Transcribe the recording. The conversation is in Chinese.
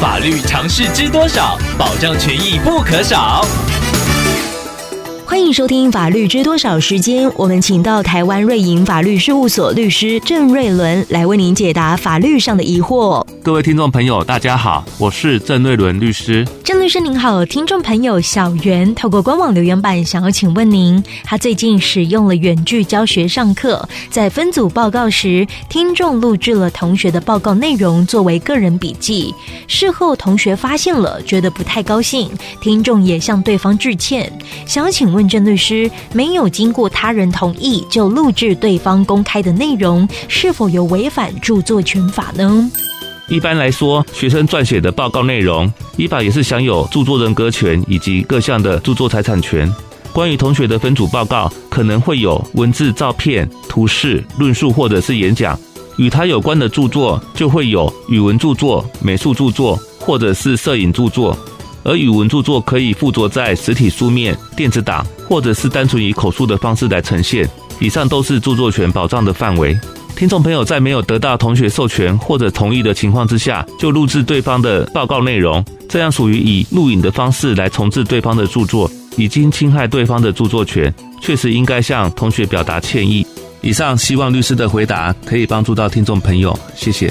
法律常识知多少？保障权益不可少。欢迎收听《法律知多少》时间，我们请到台湾瑞银法律事务所律师郑瑞伦来为您解答法律上的疑惑。各位听众朋友，大家好，我是郑瑞伦律师。郑律师您好，听众朋友小袁透过官网留言板想要请问您，他最近使用了远距教学上课，在分组报告时，听众录制了同学的报告内容作为个人笔记，事后同学发现了，觉得不太高兴，听众也向对方致歉，想要请问。郑律师，没有经过他人同意就录制对方公开的内容，是否有违反著作权法呢？一般来说，学生撰写的报告内容，依法也是享有著作人格权以及各项的著作财产权。关于同学的分组报告，可能会有文字、照片、图示、论述或者是演讲，与他有关的著作就会有语文著作、美术著作或者是摄影著作。而语文著作可以附着在实体书面、电子档，或者是单纯以口述的方式来呈现。以上都是著作权保障的范围。听众朋友在没有得到同学授权或者同意的情况之下，就录制对方的报告内容，这样属于以录影的方式来重制对方的著作，已经侵害对方的著作权，确实应该向同学表达歉意。以上希望律师的回答可以帮助到听众朋友，谢谢。